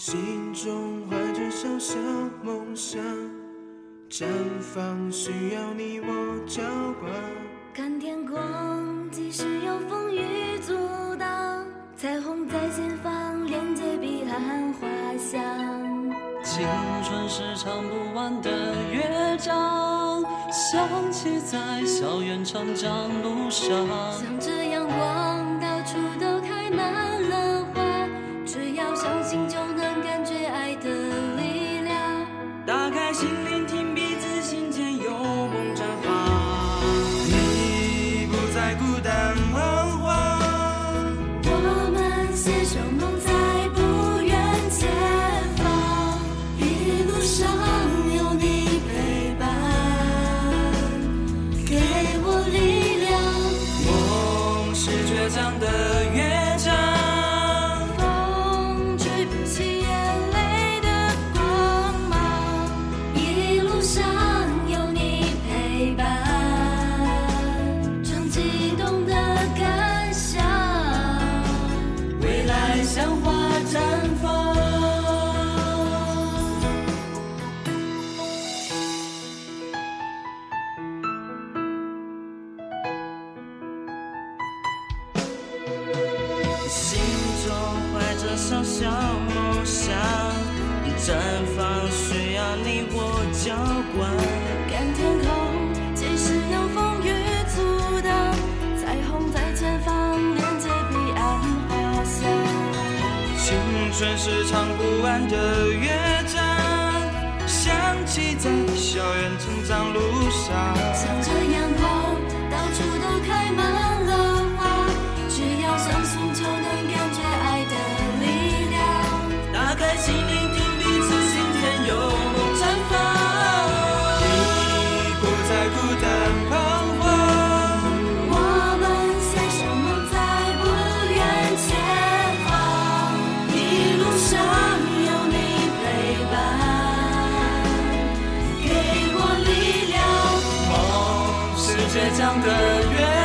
心中怀着小小梦想，绽放需要你我浇灌。看天空，即使有风雨阻挡，彩虹在前方，连接彼岸花香。青春是唱不完的乐章，响起在校园成长路上。向着阳光，心聆心中怀着小小梦想，绽放需要你我浇灌。看天空，即使有风雨阻挡，彩虹在前方，连接彼岸花香。青春是唱不完的乐想的远